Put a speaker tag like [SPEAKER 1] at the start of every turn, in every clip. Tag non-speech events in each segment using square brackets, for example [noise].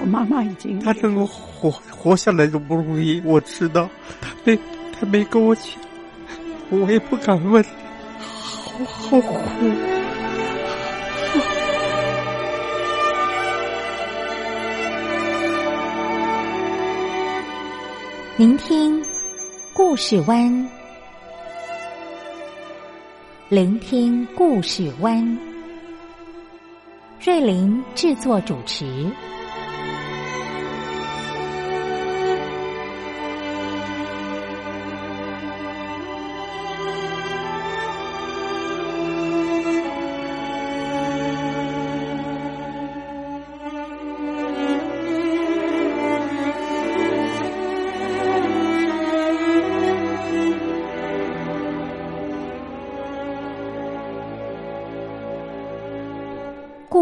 [SPEAKER 1] 我妈妈已经
[SPEAKER 2] 她能够活活下来都不容易，我知道。她没她没跟我讲，我也不敢问，好好苦。
[SPEAKER 3] 聆听故事湾，聆听故事湾，瑞林制作主持。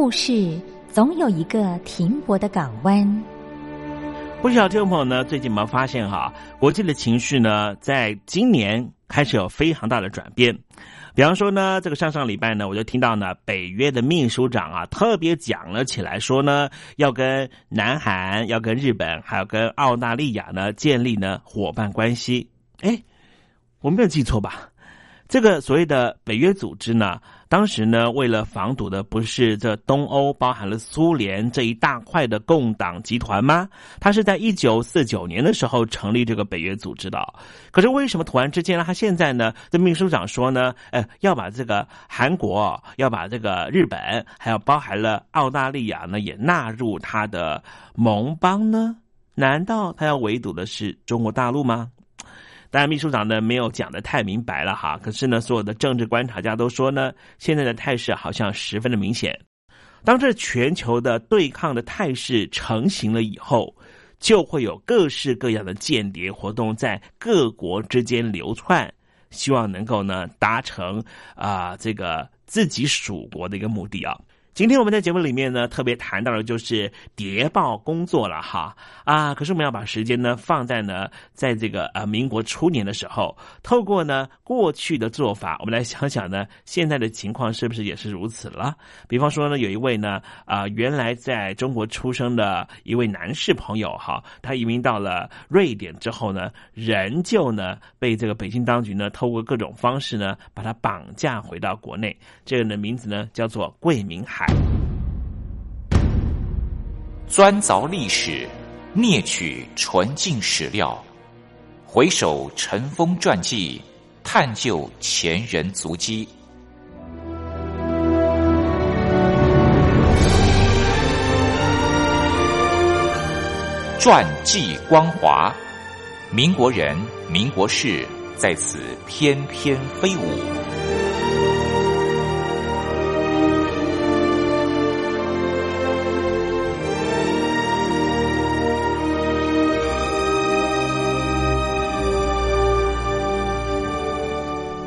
[SPEAKER 3] 故事总有一个停泊的港湾。
[SPEAKER 4] 不晓得听众朋友呢，最近有没有发现哈，国际的情绪呢，在今年开始有非常大的转变。比方说呢，这个上上礼拜呢，我就听到呢，北约的秘书长啊，特别讲了起来，说呢，要跟南韩、要跟日本，还要跟澳大利亚呢，建立呢伙伴关系。哎，我没有记错吧？这个所谓的北约组织呢，当时呢，为了防堵的不是这东欧包含了苏联这一大块的共党集团吗？他是在一九四九年的时候成立这个北约组织的。可是为什么突然之间呢？他现在呢，这秘书长说呢，呃，要把这个韩国、要把这个日本，还有包含了澳大利亚呢，也纳入他的盟邦呢？难道他要围堵的是中国大陆吗？当然，秘书长呢没有讲的太明白了哈。可是呢，所有的政治观察家都说呢，现在的态势好像十分的明显。当这全球的对抗的态势成型了以后，就会有各式各样的间谍活动在各国之间流窜，希望能够呢达成啊这个自己属国的一个目的啊。今天我们在节目里面呢，特别谈到的就是谍报工作了哈啊！可是我们要把时间呢放在呢，在这个呃民国初年的时候，透过呢过去的做法，我们来想想呢，现在的情况是不是也是如此了？比方说呢，有一位呢啊原来在中国出生的一位男士朋友哈，他移民到了瑞典之后呢，仍旧呢被这个北京当局呢透过各种方式呢把他绑架回到国内。这个人名字呢叫做桂明海。
[SPEAKER 5] 钻凿历史，啮取纯净史料，回首尘封传记，探究前人足迹。传记光华，民国人、民国事在此翩翩飞舞。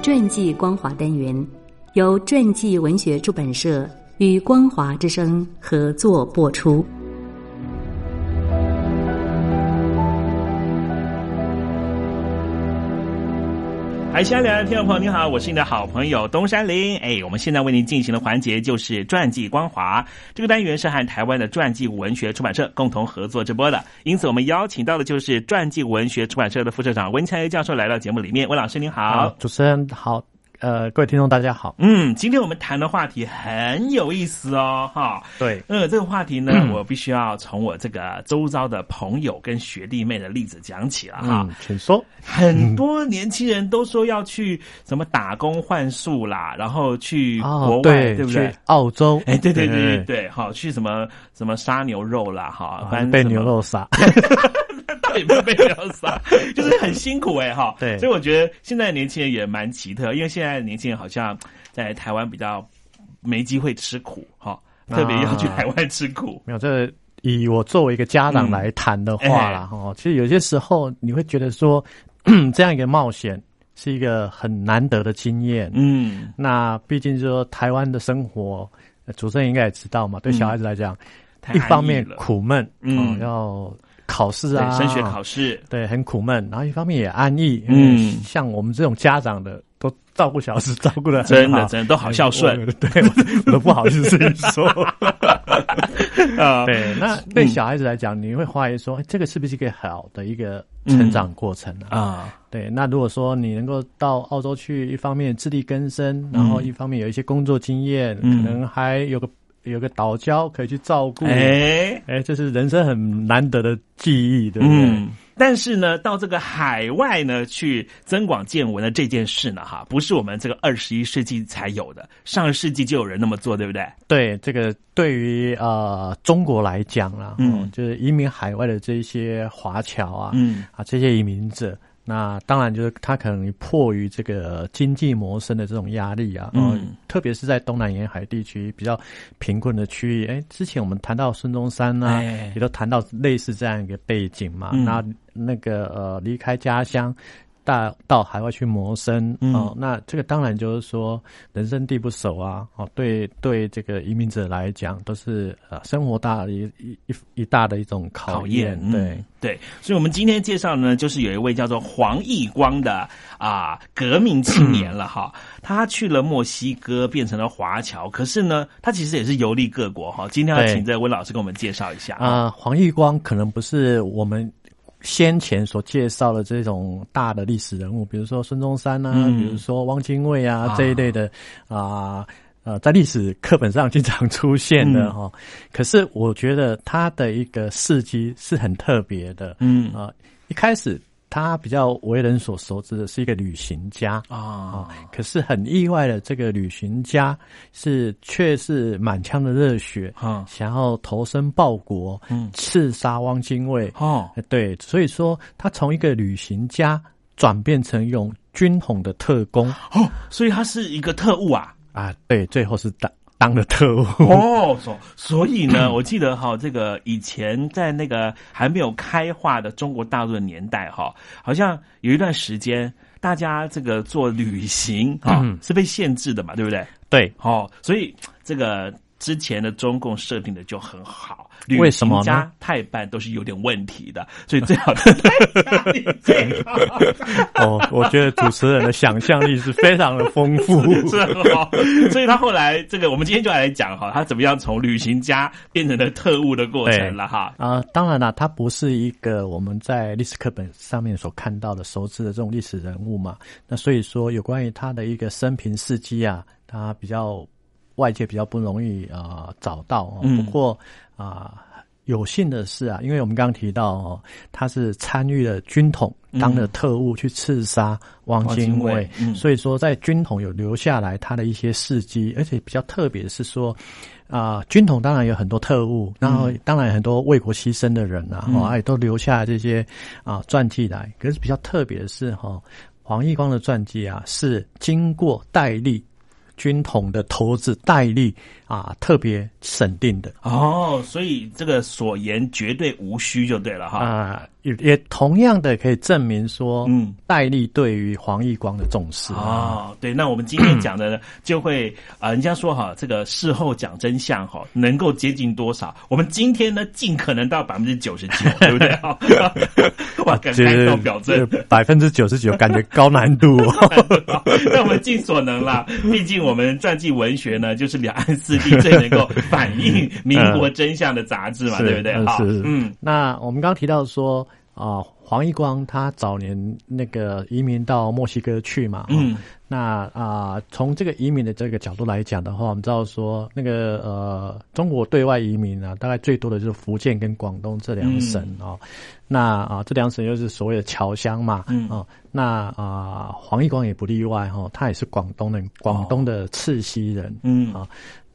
[SPEAKER 6] 传记光华单元由传记文学出版社与光华之声合作播出。
[SPEAKER 4] 海峡两岸听众朋友，你好，我是你的好朋友东山林。哎，我们现在为您进行的环节就是传记光华。这个单元是和台湾的传记文学出版社共同合作直播的，因此我们邀请到的就是传记文学出版社的副社长温强教授来到节目里面。温老师您好，
[SPEAKER 7] 主持人好，呃，各位听众大家好。
[SPEAKER 4] 嗯，今天我们谈的话题很有意思哦，哈。
[SPEAKER 7] 对，
[SPEAKER 4] 呃，这个话题呢，我必须要从我这个周遭的朋友跟学弟妹的例子讲起了哈。
[SPEAKER 7] 请说。
[SPEAKER 4] 很多年轻人都说要去什么打工换宿啦，然后去国外，对不对？
[SPEAKER 7] 澳洲，
[SPEAKER 4] 哎，对对对对对，好，去什么什么杀牛肉啦，哈，反正
[SPEAKER 7] 被牛肉杀。[laughs]
[SPEAKER 4] 到底被牛肉杀，就是很辛苦哎哈。
[SPEAKER 7] 对，
[SPEAKER 4] 所以我觉得现在年轻人也蛮奇特，因为现在的年轻人好像在台湾比较没机会吃苦哈，特别要去海外吃苦。
[SPEAKER 7] 没有，这以我作为一个家长来谈的话啦，哈，其实有些时候你会觉得说，这样一个冒险是一个很难得的经验。
[SPEAKER 4] 嗯，
[SPEAKER 7] 那毕竟说台湾的生活，主持人应该也知道嘛，对小孩子来讲，一方面苦闷，嗯，要。考试啊，
[SPEAKER 4] 升学考试，
[SPEAKER 7] 对，很苦闷。然后一方面也安逸，嗯，像我们这种家长的，都照顾小孩子，照顾的
[SPEAKER 4] 真的真的都好孝顺，
[SPEAKER 7] 对，我 [laughs] 都不好意思说。[laughs] 啊，对，那对小孩子来讲，你会怀疑说，这个是不是一个好的一个成长过程
[SPEAKER 4] 啊？
[SPEAKER 7] 对，那如果说你能够到澳洲去，一方面自力更生，然后一方面有一些工作经验，可能还有个。有个岛礁可以去照顾，哎哎，这是人生很难得的记忆，对不对？
[SPEAKER 4] 但是呢，到这个海外呢去增广见闻的这件事呢，哈，不是我们这个二十一世纪才有的，上个世纪就有人那么做，对不对？
[SPEAKER 7] 对，这个对于呃中国来讲啦，嗯，就是移民海外的这些华侨啊，嗯啊，这些移民者。那当然就是他可能迫于这个经济谋生的这种压力啊，嗯，特别是在东南沿海地区比较贫困的区域，哎，之前我们谈到孙中山呢，也都谈到类似这样一个背景嘛，那那个呃离开家乡。到到海外去谋生哦，那这个当然就是说人生地不熟啊，哦，对对，这个移民者来讲都是呃生活大一一一一大的一种考验，对。
[SPEAKER 4] 对，所以我们今天介绍呢，就是有一位叫做黄义光的啊革命青年了哈，他去了墨西哥变成了华侨，可是呢，他其实也是游历各国哈，今天要请这位老师给我们介绍一下。
[SPEAKER 7] 啊，黄义光可能不是我们。先前所介绍的这种大的历史人物，比如说孙中山啊，比如说汪精卫啊这一类的啊，呃，在历史课本上经常出现的哈。可是我觉得他的一个事迹是很特别的，嗯啊，一开始。他比较为人所熟知的是一个旅行家。啊，可是很意外的，这个旅行家是却是满腔的热血啊，想要投身报国，嗯，刺杀汪精卫。哦，对，所以说他从一个旅行家转变成用军统的特工。
[SPEAKER 4] 哦，所以他是一个特务啊？
[SPEAKER 7] 啊，对，最后是当。当了特务
[SPEAKER 4] 哦，所所以呢，[laughs] 我记得哈，这个以前在那个还没有开化的中国大陆的年代哈，好像有一段时间，大家这个做旅行啊是被限制的嘛，对不对？
[SPEAKER 7] 对，
[SPEAKER 4] 哦，所以这个。之前的中共设定的就很好，
[SPEAKER 7] 为什么
[SPEAKER 4] 呢？太办都是有点问题的，所以最好的
[SPEAKER 7] 哦，我觉得主持人的想象力是非常的丰富，
[SPEAKER 4] 是哈。所以他后来这个，我们今天就来讲哈，他怎么样从旅行家变成了特务的过程了哈。
[SPEAKER 7] 啊，当然了，他不是一个我们在历史课本上面所看到的熟知的这种历史人物嘛。那所以说，有关于他的一个生平事迹啊，他比较。外界比较不容易啊找到哦，不过啊有幸的是啊，因为我们刚刚提到哦，他是参与了军统当了特务去刺杀汪精卫，所以说在军统有留下来他的一些事迹，而且比较特别的是说啊，军统当然有很多特务，然后当然很多为国牺牲的人啊，哦，也都留下这些啊传记来。可是比较特别的是哈，黄义光的传记啊是经过戴笠。军统的头子戴笠啊，特别审定的
[SPEAKER 4] 哦，所以这个所言绝对无虚，就对了哈
[SPEAKER 7] 啊。也也同样的可以证明说，嗯，戴笠对于黄奕光的重视
[SPEAKER 4] 啊，对。那我们今天讲的呢，就会啊，人家说哈，这个事后讲真相哈，能够接近多少？我们今天呢，尽可能到百分之九十九，[laughs] 对不对？[laughs] 哇，感开到表证
[SPEAKER 7] 百分之九十九，感觉高难度。[laughs]
[SPEAKER 4] 那我们尽所能啦，毕竟我们传记文学呢，就是两岸四地最能够反映 [laughs] 民国真相的杂志嘛，对不对？
[SPEAKER 7] 好，嗯，那我们刚刚提到说。啊，黄义光他早年那个移民到墨西哥去嘛，嗯，那啊，从这个移民的这个角度来讲的话，我们知道说那个呃，中国对外移民啊，大概最多的就是福建跟广东这两省哦。那啊，这两省又是所谓的侨乡嘛，嗯哦，那啊，黄义光也不例外哈，他也是广东人，广东的赤溪人，嗯啊。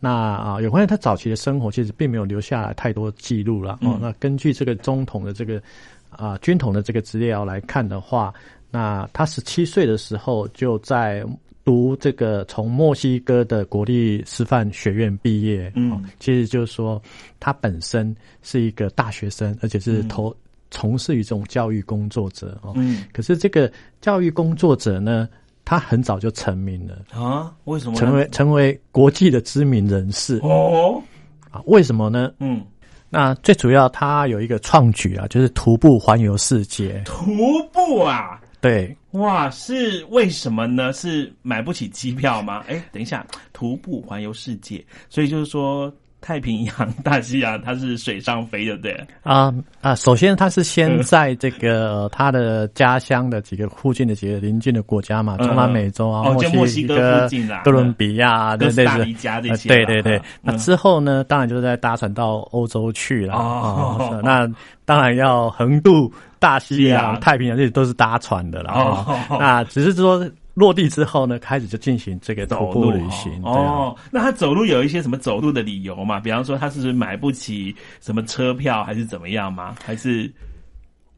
[SPEAKER 7] 那啊，有关于他早期的生活，其实并没有留下来太多记录了哦。那根据这个中统的这个啊军统的这个资料来看的话，那他十七岁的时候就在读这个从墨西哥的国立师范学院毕业，嗯，其实就是说他本身是一个大学生，而且是投从事于这种教育工作者哦。嗯，可是这个教育工作者呢？他很早就成名了
[SPEAKER 4] 啊？为什么
[SPEAKER 7] 成为成为国际的知名人士？哦，啊，为什么呢？嗯，那最主要他有一个创举啊，就是徒步环游世界。
[SPEAKER 4] 徒步啊？
[SPEAKER 7] 对，
[SPEAKER 4] 哇，是为什么呢？是买不起机票吗？哎，等一下，徒步环游世界，所以就是说。太平洋、大西洋，它是水上飞，对不对？
[SPEAKER 7] 啊啊！首先，他是先在这个他的家乡的几个附近的几个邻近的国家嘛，中南美洲啊，
[SPEAKER 4] 墨西哥、
[SPEAKER 7] 哥伦比亚，
[SPEAKER 4] 对对对，
[SPEAKER 7] 对对对。那之后呢，当然就是在搭船到欧洲去了哦。那当然要横渡大西洋、太平洋，这些都是搭船的了。那只是说。落地之后呢，开始就进行这个徒步旅行。哦，
[SPEAKER 4] 那他走路有一些什么走路的理由嘛？比方说，他是买不起什么车票，还是怎么样吗？还是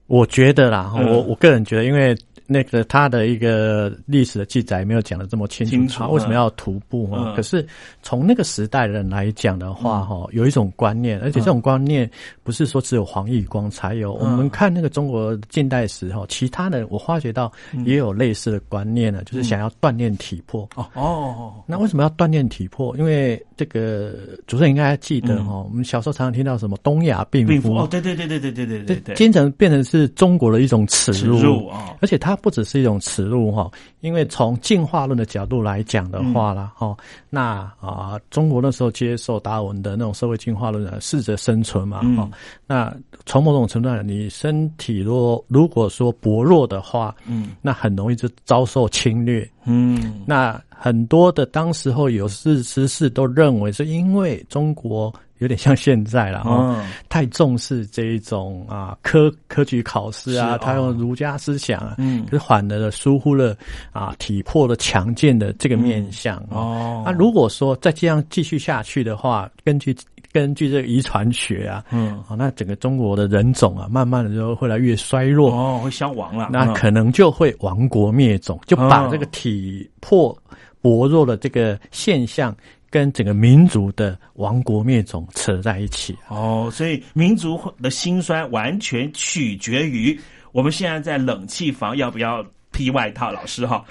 [SPEAKER 7] 我觉得啦，我我个人觉得，因为。那个他的一个历史的记载没有讲的这么清楚，为什么要徒步啊？可是从那个时代的人来讲的话，哈，有一种观念，而且这种观念不是说只有黄义光才有。我们看那个中国近代史哈，其他的我发觉到也有类似的观念呢，就是想要锻炼体魄。哦哦，那为什么要锻炼体魄？因为这个主持人应该还记得哈，我们小时候常常听到什么东亚病夫
[SPEAKER 4] 哦，对对对对对对对对，
[SPEAKER 7] 经常变成是中国的一种耻辱啊，而且他。它不只是一种耻辱哈，因为从进化论的角度来讲的话啦，哈，那啊，中国那时候接受达尔文的那种社会进化论的适者生存嘛，哈，那从某种程度上，你身体若如果说薄弱的话，嗯，那很容易就遭受侵略，嗯，那很多的当时候有识之士都认为是因为中国。有点像现在了哦，太重视这一种啊科科举考试啊，他用儒家思想啊，嗯，可是反而疏忽了啊体魄的强健的这个面相哦。那如果说再这样继续下去的话，根据根据这个遗传学啊，嗯，啊，那整个中国的人种啊，慢慢的就会来越衰弱
[SPEAKER 4] 哦，会消亡了，
[SPEAKER 7] 那可能就会亡国灭种，就把这个体魄薄弱的这个现象。跟整个民族的亡国灭种扯在一起
[SPEAKER 4] 哦，所以民族的兴衰完全取决于我们现在在冷气房要不要披外套，老师哈。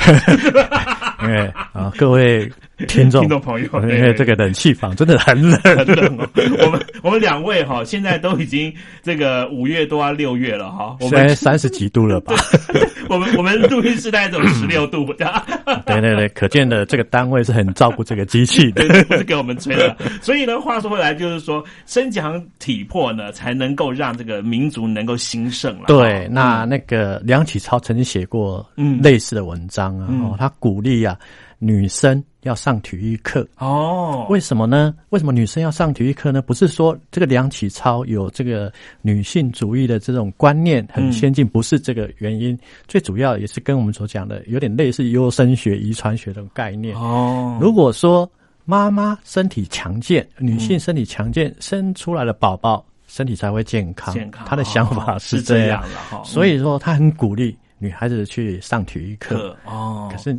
[SPEAKER 4] [laughs]
[SPEAKER 7] 因为啊，各位 [laughs] 听众
[SPEAKER 4] 听众朋友，因
[SPEAKER 7] 为这个冷气房真的很冷 [laughs]
[SPEAKER 4] 很冷。我们我们两位哈，现在都已经这个五月多啊六月了哈，
[SPEAKER 7] 我们三十几度了吧？[laughs]
[SPEAKER 4] 我们我们录音室大概只有十六度。
[SPEAKER 7] 对对对，可见的这个单位是很照顾这个机器的，
[SPEAKER 4] 不是给我们吹的。所以呢，话说回来，就是说，身强体魄呢，才能够让这个民族能够兴盛了。
[SPEAKER 7] 对，那那个梁启超曾经写过嗯类似的文章啊，哦，他鼓励啊。女生要上体育课哦？为什么呢？为什么女生要上体育课呢？不是说这个梁启超有这个女性主义的这种观念很先进，不是这个原因。最主要也是跟我们所讲的有点类似优生学、遗传学的概念哦。如果说妈妈身体强健，女性身体强健，生出来的宝宝身体才会健康。
[SPEAKER 4] 健康，
[SPEAKER 7] 他的想法是这样的所以说他很鼓励女孩子去上体育课哦。可是。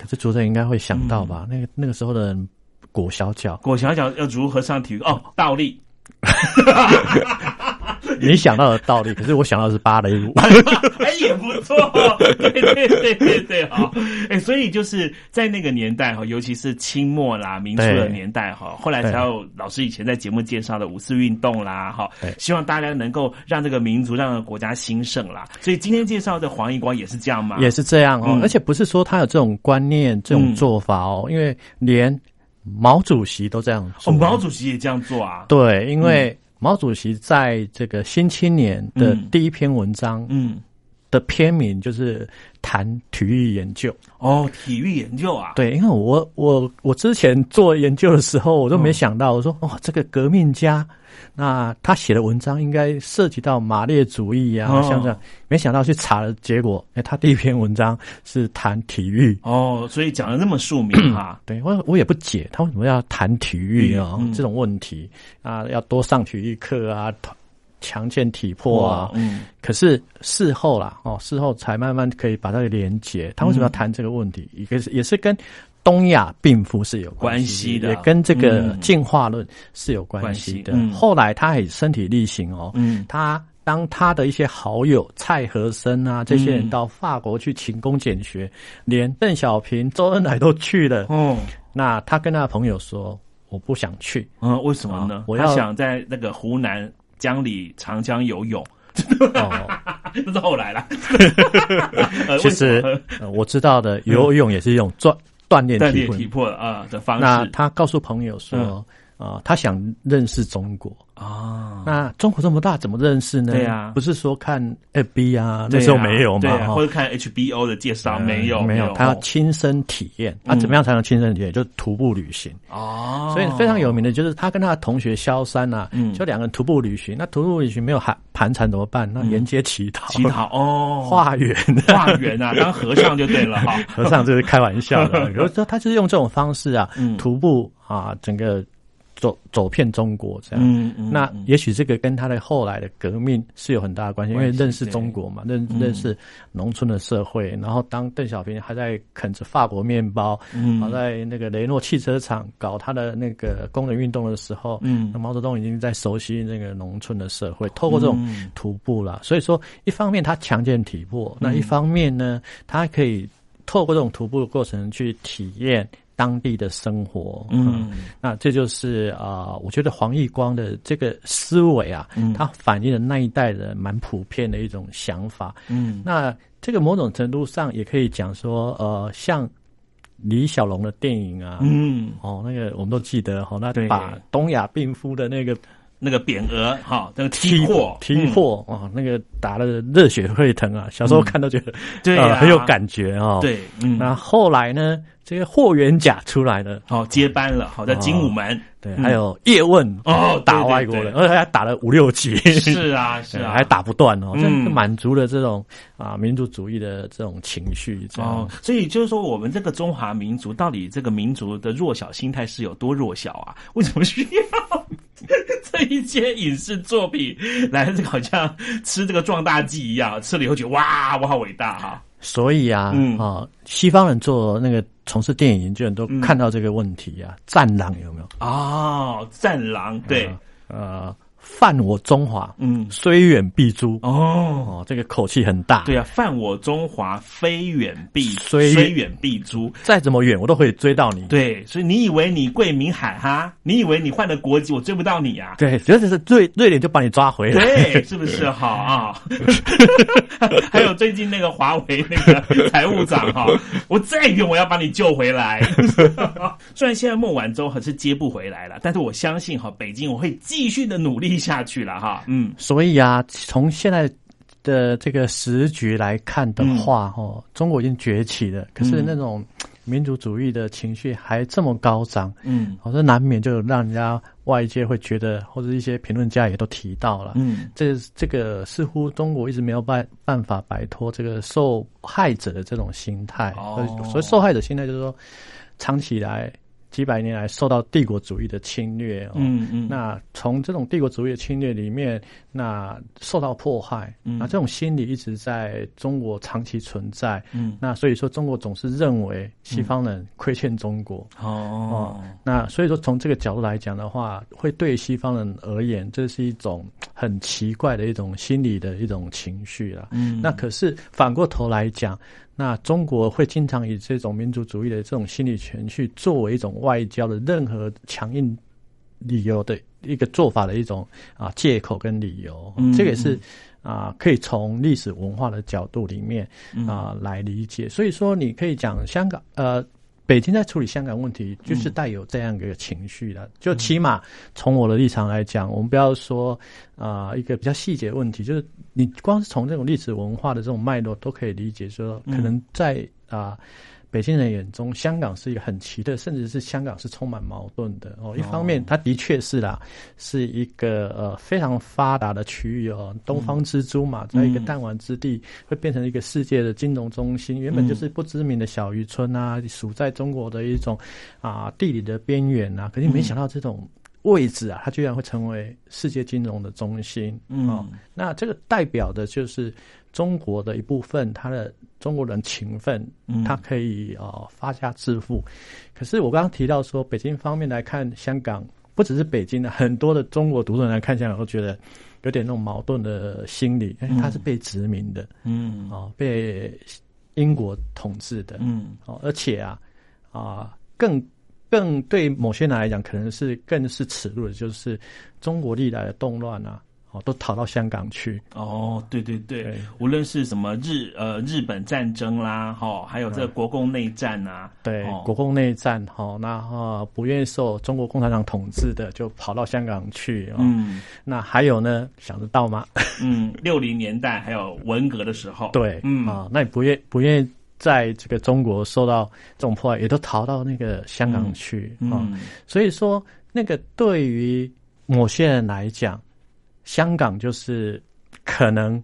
[SPEAKER 7] 可是主持人应该会想到吧？那个那个时候的人，裹小脚，
[SPEAKER 4] 裹小脚要如何上体育？哦，倒立。[laughs]
[SPEAKER 7] 你想到的道理，可是我想到的是芭蕾舞，[laughs]
[SPEAKER 4] 哎，也不错，对对对对对，好，哎，所以就是在那个年代哈，尤其是清末啦、民初的年代哈，后来才有老师以前在节目介绍的五四运动啦，哈，希望大家能够让这个民族、让国家兴盛啦。所以今天介绍的黄义光也是这样吗？
[SPEAKER 7] 也是这样哦，而且不是说他有这种观念、这种做法哦，因为连毛主席都这样做，
[SPEAKER 4] 毛主席也这样做啊？
[SPEAKER 7] 对，因为。毛主席在这个《新青年》的第一篇文章，
[SPEAKER 4] 嗯，
[SPEAKER 7] 的篇名就是谈体育研究。
[SPEAKER 4] 哦，体育研究啊，
[SPEAKER 7] 对，因为我我我之前做研究的时候，我都没想到，我说哦，这个革命家，那他写的文章应该涉及到马列主义啊，像这样，没想到去查了，结果哎，他第一篇文章是谈体育。
[SPEAKER 4] 哦，所以讲的那么庶民哈，[clears throat]
[SPEAKER 7] 对我我也不解他为什么要谈体育啊这种问题啊，要多上体育课啊。强健体魄啊，嗯，可是事后啦，哦，事后才慢慢可以把它连接。他为什么要谈这个问题？一个是也是跟东亚病夫是有关系的，也跟这个进化论是有关系的。后来他也身体力行哦，嗯，他当他的一些好友蔡和森啊这些人到法国去勤工俭学，连邓小平、周恩来都去了，哦，那他跟他的朋友说：“我不想去。”
[SPEAKER 4] 嗯，为什么呢？我要想在那个湖南。江里长江游泳，哦，那是后来了。[laughs]
[SPEAKER 7] 其实我知道的，游泳也是一种锻锻炼
[SPEAKER 4] 体魄啊的方式。
[SPEAKER 7] 那他告诉朋友说，啊，他想认识中国。啊，那中国这么大，怎么认识呢？
[SPEAKER 4] 对呀，
[SPEAKER 7] 不是说看 FB 啊，那时候没有嘛，
[SPEAKER 4] 或者看 HBO 的介绍，没有，
[SPEAKER 7] 没有，他要亲身体验。啊，怎么样才能亲身体验？就徒步旅行。哦，所以非常有名的就是他跟他的同学萧山呐，就两个人徒步旅行。那徒步旅行没有盘盘缠怎么办？那沿街乞讨，
[SPEAKER 4] 乞讨哦，[laughs]
[SPEAKER 7] 化缘，
[SPEAKER 4] 化缘啊，[laughs] 当和尚就对了哈。
[SPEAKER 7] 和尚这是开玩笑的，比如说他就是用这种方式啊，徒步啊，整个。走走遍中国这样，那也许这个跟他的后来的革命是有很大的关系，因为认识中国嘛，认认识农村的社会。然后当邓小平还在啃着法国面包，嗯还在那个雷诺汽车厂搞他的那个工人运动的时候，嗯那毛泽东已经在熟悉那个农村的社会，透过这种徒步了。所以说，一方面他强健体魄，那一方面呢，他可以透过这种徒步的过程去体验。当地的生活，嗯，那这就是啊，我觉得黄义光的这个思维啊，他反映了那一代人蛮普遍的一种想法，嗯，那这个某种程度上也可以讲说，呃，像李小龙的电影啊，嗯，哦，那个我们都记得哈，那把东亚病夫的那个。
[SPEAKER 4] 那个匾额哈，那个踢货
[SPEAKER 7] 踢货啊，那个打的热血沸腾啊！小时候看都觉得对很有感觉啊。
[SPEAKER 4] 对，
[SPEAKER 7] 那后来呢，这个霍元甲出来了，
[SPEAKER 4] 哦，接班了，好在精武门。
[SPEAKER 7] 对，还有叶问哦，打外国人，而且还打了五六集。
[SPEAKER 4] 是啊，[laughs] 是啊，
[SPEAKER 7] 还打不断哦，这满足了这种啊民族主义的这种情绪。哦，
[SPEAKER 4] 所以就是说，我们这个中华民族到底这个民族的弱小心态是有多弱小啊？[laughs] 为什么需要？这一些影视作品来，这个好像吃这个壮大剂一样，吃了以后觉得哇，我好伟大哈。
[SPEAKER 7] 所以啊，啊，西方人做那个从事电影研究人都看到这个问题啊，战狼有没有？
[SPEAKER 4] 哦，战狼，对，
[SPEAKER 7] 呃。犯我中华，嗯，虽远必诛。哦，这个口气很大。
[SPEAKER 4] 对啊，犯我中华，非远必虽虽远必诛。
[SPEAKER 7] 再怎么远，我都可以追到你。
[SPEAKER 4] 对，所以你以为你贵民海哈？你以为你换了国籍，我追不到你啊？
[SPEAKER 7] 对，只要是瑞瑞典就把你抓回来。
[SPEAKER 4] 对，是不是 [laughs] 好啊？[laughs] 还有最近那个华为那个财务长哈，我再远我要把你救回来。[laughs] 虽然现在孟晚舟还是接不回来了，但是我相信哈，北京我会继续的努力。下去了哈，嗯，
[SPEAKER 7] 所以啊，从现在的这个时局来看的话，哦，中国已经崛起了，可是那种民族主义的情绪还这么高涨，嗯，好像难免就让人家外界会觉得，或者一些评论家也都提到了，嗯，这这个似乎中国一直没有办办法摆脱这个受害者的这种心态，所以受害者心态就是说，长期以来。几百年来受到帝国主义的侵略，嗯嗯，那从这种帝国主义的侵略里面，那受到迫害，那这种心理一直在中国长期存在，嗯，那所以说中国总是认为西方人亏欠中国，哦，那所以说从这个角度来讲的话，会对西方人而言，这是一种很奇怪的一种心理的一种情绪了，嗯，那可是反过头来讲。那中国会经常以这种民族主义的这种心理权去作为一种外交的任何强硬理由的一个做法的一种啊借口跟理由，这个也是啊可以从历史文化的角度里面啊来理解。所以说，你可以讲香港呃。北京在处理香港问题，就是带有这样一个情绪的。就起码从我的立场来讲，我们不要说啊一个比较细节问题，就是你光是从这种历史文化的这种脉络都可以理解，说可能在啊。北京人眼中，香港是一个很奇特，甚至是香港是充满矛盾的哦。一方面，它的确是啦，是一个呃非常发达的区域哦，东方之珠嘛，在一个弹丸之地，会变成一个世界的金融中心。原本就是不知名的小渔村啊，属在中国的一种啊地理的边缘啊，可是没想到这种位置啊，它居然会成为世界金融的中心。嗯，那这个代表的就是中国的一部分，它的。中国人勤奋，它可以啊发家致富。可是我刚刚提到说，北京方面来看香港，不只是北京的，很多的中国读者来看香港，都觉得有点那种矛盾的心理。因为他是被殖民的，嗯，哦，被英国统治的，嗯，哦，而且啊啊，更更对某些人来讲，可能是更是耻辱的，就是中国历来的动乱啊。哦，都逃到香港去。
[SPEAKER 4] 哦，对对对，无论是什么日呃日本战争啦，哈，还有这个国共内战啊，
[SPEAKER 7] 对，国共内战，哈，那哈不愿意受中国共产党统治的，就跑到香港去。嗯，那还有呢，想得到吗？
[SPEAKER 4] 嗯，六零年代还有文革的时候，
[SPEAKER 7] 对，嗯啊，那你不愿不愿意在这个中国受到这种破坏，也都逃到那个香港去啊。所以说，那个对于某些人来讲。香港就是可能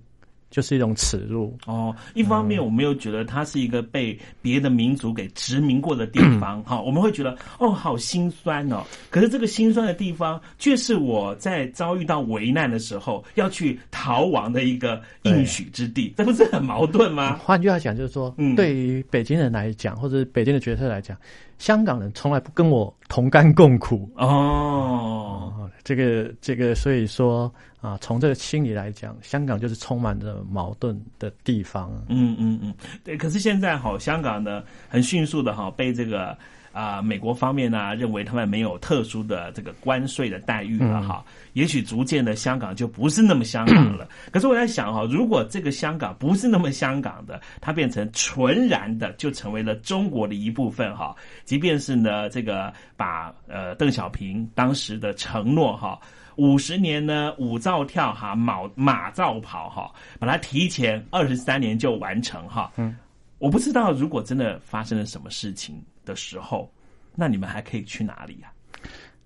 [SPEAKER 7] 就是一种耻辱
[SPEAKER 4] 哦。一方面，我们又觉得它是一个被别的民族给殖民过的地方，哈，我们会觉得哦，好心酸哦。可是这个心酸的地方，却是我在遭遇到危难的时候要去逃亡的一个应许之地，这不是很矛盾吗？
[SPEAKER 7] 换句话讲，就是说，嗯对于北京人来讲，或者北京的角色来讲，香港人从来不跟我同甘共苦哦。这个这个，所以说。啊，从这个心理来讲，香港就是充满着矛盾的地方。
[SPEAKER 4] 嗯嗯嗯，对。可是现在哈，香港呢，很迅速的哈，被这个啊美国方面呢认为他们没有特殊的这个关税的待遇了哈。也许逐渐的香港就不是那么香港了。[coughs] 可是我在想哈，如果这个香港不是那么香港的，它变成纯然的就成为了中国的一部分哈。即便是呢，这个把呃邓小平当时的承诺哈。五十年呢，舞照跳哈，马马照跑哈，把它提前二十三年就完成哈。嗯，我不知道如果真的发生了什么事情的时候，那你们还可以去哪里呀？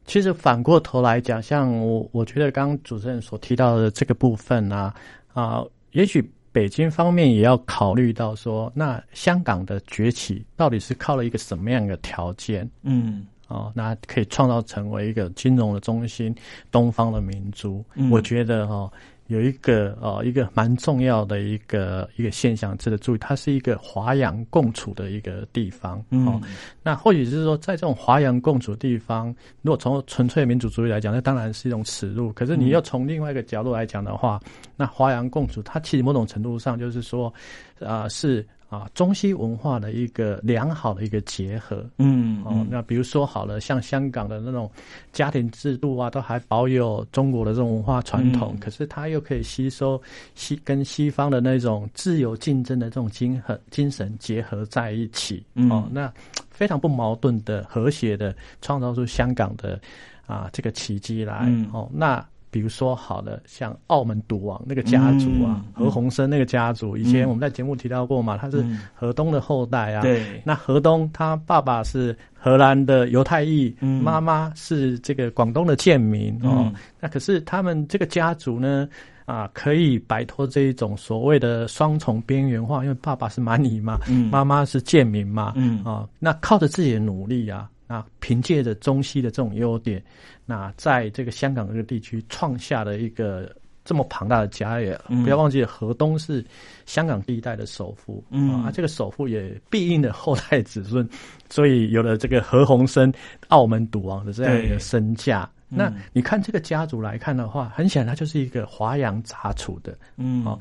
[SPEAKER 7] 其实反过头来讲，像我我觉得刚刚主持人所提到的这个部分啊啊，也许北京方面也要考虑到说，那香港的崛起到底是靠了一个什么样的条件？嗯。哦，那可以创造成为一个金融的中心，东方的民族。我觉得哈，有一个哦，一个蛮重要的一个一个现象值得注意，它是一个华洋共处的一个地方。哦，那或许是说，在这种华洋共处地方，如果从纯粹民主主义来讲，那当然是一种耻辱。可是你要从另外一个角度来讲的话，那华洋共处，它其实某种程度上就是说，啊是。啊，中西文化的一个良好的一个结合，嗯，哦，那比如说好了，像香港的那种家庭制度啊，都还保有中国的这种文化传统，可是它又可以吸收西跟西方的那种自由竞争的这种精和精神结合在一起，哦，那非常不矛盾的和谐的创造出香港的啊这个奇迹来，哦，那。比如说，好的，像澳门赌王那个家族啊，何鸿燊那个家族，以前我们在节目提到过嘛，他是河东的后代啊。
[SPEAKER 4] 对。
[SPEAKER 7] 那河东他爸爸是荷兰的犹太裔，妈妈是这个广东的贱民哦。那可是他们这个家族呢，啊，可以摆脱这一种所谓的双重边缘化，因为爸爸是蛮夷嘛，妈妈是贱民嘛，嗯啊，那靠着自己的努力啊。那凭借着中西的这种优点，那在这个香港这个地区创下了一个这么庞大的家业。不要忘记，河东是香港第一代的首富，啊，这个首富也必应的后代子孙，所以有了这个何鸿燊澳门赌王的这样一个身价。那你看这个家族来看的话，很显然他就是一个华洋杂处的，嗯，哦。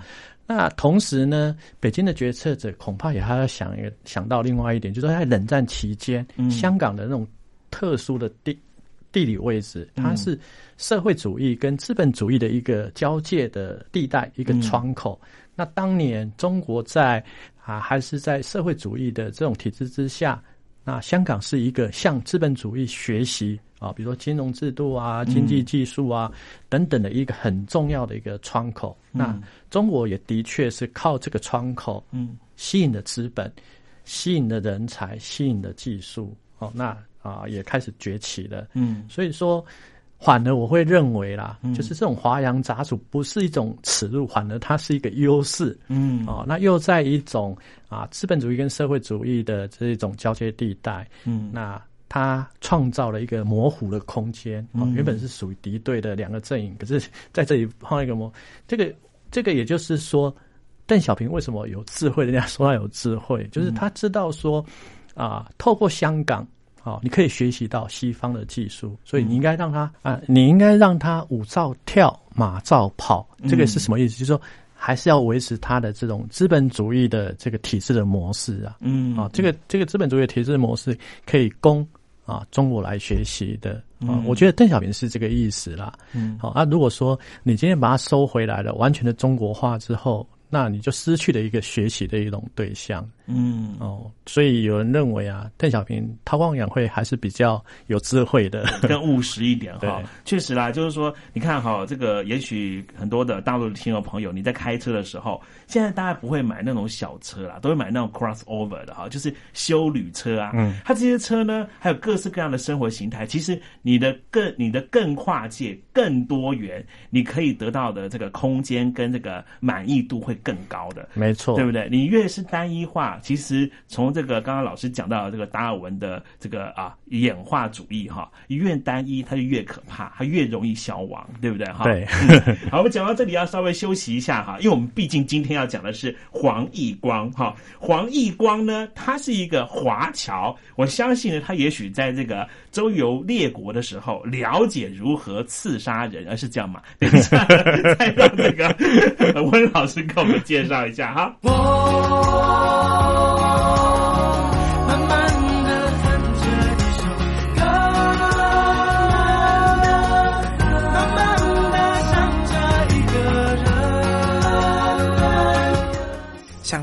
[SPEAKER 7] 那同时呢，北京的决策者恐怕也还要想一个想到另外一点，就是在冷战期间，香港的那种特殊的地地理位置，它是社会主义跟资本主义的一个交界的地带，一个窗口。那当年中国在啊，还是在社会主义的这种体制之下。那香港是一个向资本主义学习啊，比如说金融制度啊、经济技术啊等等的一个很重要的一个窗口。那中国也的确是靠这个窗口，嗯，吸引的资本、吸引的人才、吸引的技术，哦，那啊也开始崛起了。嗯，所以说。反而我会认为啦，就是这种华洋杂处不是一种耻辱，反而它是一个优势。嗯，哦，那又在一种啊资本主义跟社会主义的这种交接地带。嗯，那它创造了一个模糊的空间。哦，原本是属于敌对的两个阵营，可是 [laughs] 在这里放一个模，这个这个也就是说，邓小平为什么有智慧？人家说他有智慧，就是他知道说啊，透过香港。哦，你可以学习到西方的技术，所以你应该让他啊，你应该让他舞照跳，马照跑。这个是什么意思？就是说，还是要维持他的这种资本主义的这个体制的模式啊。嗯，啊，这个这个资本主义的体制模式可以供啊中国来学习的啊。我觉得邓小平是这个意思啦。嗯，好啊，如果说你今天把它收回来了，完全的中国化之后。那你就失去了一个学习的一种对象，嗯哦，所以有人认为啊，邓小平韬光养晦还是比较有智慧的，[laughs]
[SPEAKER 4] 更务实一点 [laughs] 哈。确实啦，就是说，你看哈，这个也许很多的大陆的听众朋友，你在开车的时候，现在大家不会买那种小车啦，都会买那种 crossover 的哈，就是修旅车啊。嗯，它这些车呢，还有各式各样的生活形态，其实你的更你的更跨界、更多元，你可以得到的这个空间跟这个满意度会。更高的，
[SPEAKER 7] 没错，
[SPEAKER 4] 对不对？你越是单一化，其实从这个刚刚老师讲到这个达尔文的这个啊演化主义哈，越单一它就越可怕，它越容易消亡，对不对？哈，
[SPEAKER 7] 对。[laughs]
[SPEAKER 4] 好，我们讲到这里要稍微休息一下哈，因为我们毕竟今天要讲的是黄义光哈。黄义光呢，他是一个华侨，我相信呢，他也许在这个周游列国的时候了解如何刺杀人，而是这样嘛？[laughs] 等一下 [laughs] 再让这个温老师给我们介绍一下哈。我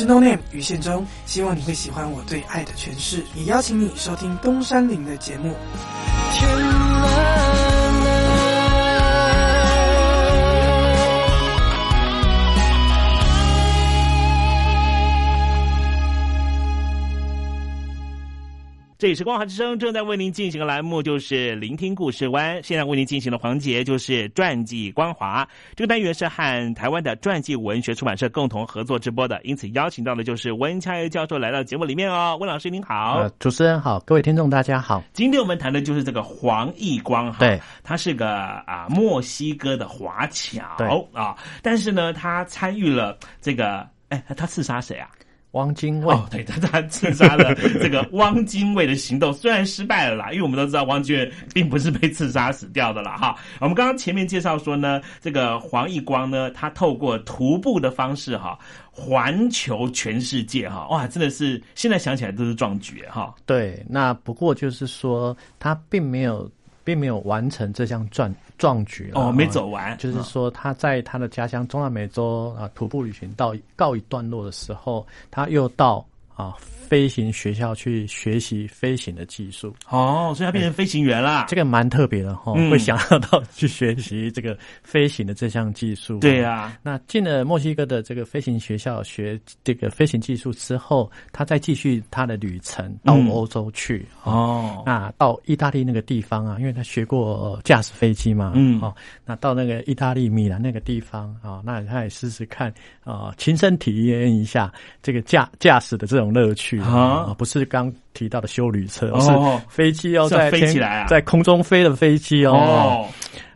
[SPEAKER 8] 是 No Name 于宪忠，希望你会喜欢我对爱的诠释，也邀请你收听东山林的节目。
[SPEAKER 4] 这里是光华之声正在为您进行的栏目，就是聆听故事湾。现在为您进行的环节就是传记光华。这个单元是和台湾的传记文学出版社共同合作直播的，因此邀请到的就是温恰叶教授来到节目里面哦。温老师您好，
[SPEAKER 7] 主持人好，各位听众大家好。
[SPEAKER 4] 今天我们谈的就是这个黄义光哈，
[SPEAKER 7] 对，
[SPEAKER 4] 他是个啊墨西哥的华侨啊，但是呢，他参与了这个，哎，他刺杀谁啊？
[SPEAKER 7] 汪精卫哦，
[SPEAKER 4] 对，他他刺杀了这个汪精卫的行动，虽然失败了啦，因为我们都知道汪精卫并不是被刺杀死掉的啦。哈。我们刚刚前面介绍说呢，这个黄义光呢，他透过徒步的方式哈，环球全世界哈，哇，真的是现在想起来都是壮举哈。
[SPEAKER 7] 对，那不过就是说他并没有。并没有完成这项壮壮举
[SPEAKER 4] 哦，没走完。
[SPEAKER 7] 就是说，他在他的家乡中南美洲啊徒步旅行到告一段落的时候，他又到啊。飞行学校去学习飞行的技术
[SPEAKER 4] 哦，所以他变成飞行员啦。
[SPEAKER 7] 这个蛮特别的哈，会想要到去学习这个飞行的这项技术。
[SPEAKER 4] 对啊，
[SPEAKER 7] 那进了墨西哥的这个飞行学校学这个飞行技术之后，他再继续他的旅程到欧洲去哦。那到意大利那个地方啊，因为他学过驾驶飞机嘛，嗯，哦，那到那个意大利米兰那个地方啊，那他也试试看啊，亲身体验一下这个驾驾驶的这种乐趣。啊，不是刚提到的修旅车，是飞机要在
[SPEAKER 4] 飞起来啊，
[SPEAKER 7] 在空中飞的飞机哦。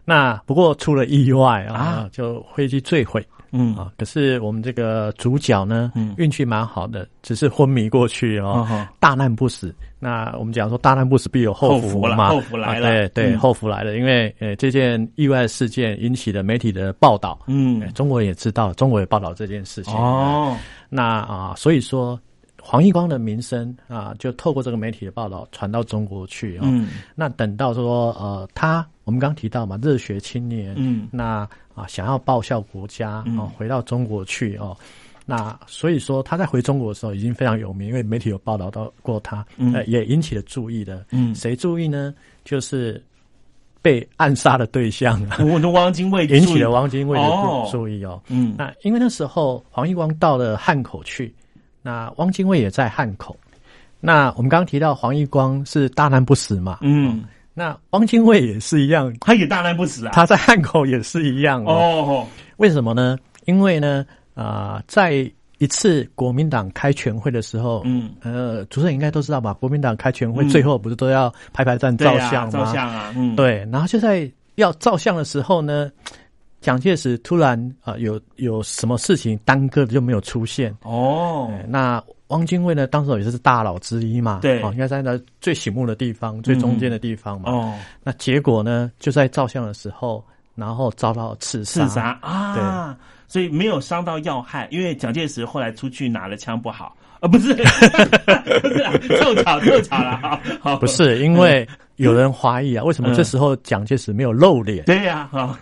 [SPEAKER 7] 那不过出了意外啊，就飞机坠毁。嗯啊，可是我们这个主角呢，运气蛮好的，只是昏迷过去哦，大难不死。那我们讲说大难不死必有后福嘛，
[SPEAKER 4] 后福来了，
[SPEAKER 7] 对对，后福来了。因为呃这件意外事件引起了媒体的报道，嗯，中国也知道，中国也报道这件事情哦。那啊，所以说。黄奕光的名声啊，就透过这个媒体的报道传到中国去啊。那等到说呃，他我们刚提到嘛，热血青年，嗯，那啊想要报效国家啊，回到中国去哦。那所以说他在回中国的时候已经非常有名，因为媒体有报道到过他，呃，也引起了注意的。嗯，谁注意呢？就是被暗杀的对象，
[SPEAKER 4] 我的汪精卫
[SPEAKER 7] 引起了汪精卫的注意哦。嗯，那因为那时候黄义光到了汉口去。那汪精卫也在汉口，那我们刚刚提到黄义光是大难不死嘛？嗯，那汪精卫也是一样，
[SPEAKER 4] 他也大难不死啊。
[SPEAKER 7] 他在汉口也是一样哦。为什么呢？因为呢，啊，在一次国民党开全会的时候，嗯，呃，主持人应该都知道吧？国民党开全会最后不是都要排排站照相吗？
[SPEAKER 4] 照相啊，嗯，
[SPEAKER 7] 对。然后就在要照相的时候呢。蒋介石突然啊，有有什么事情耽搁的就没有出现哦。那汪精卫呢？当时也是大佬之一嘛，
[SPEAKER 4] 对，
[SPEAKER 7] 应该在那最醒目的地方、最中间的地方嘛。哦，那结果呢，就在照相的时候，然后遭到刺
[SPEAKER 4] 刺杀啊。对，所以没有伤到要害，因为蒋介石后来出去拿了枪不好啊，不是，不是，凑巧凑巧了
[SPEAKER 7] 哈。不是，因为有人怀疑啊，为什么这时候蒋介石没有露脸？
[SPEAKER 4] 对呀，哈。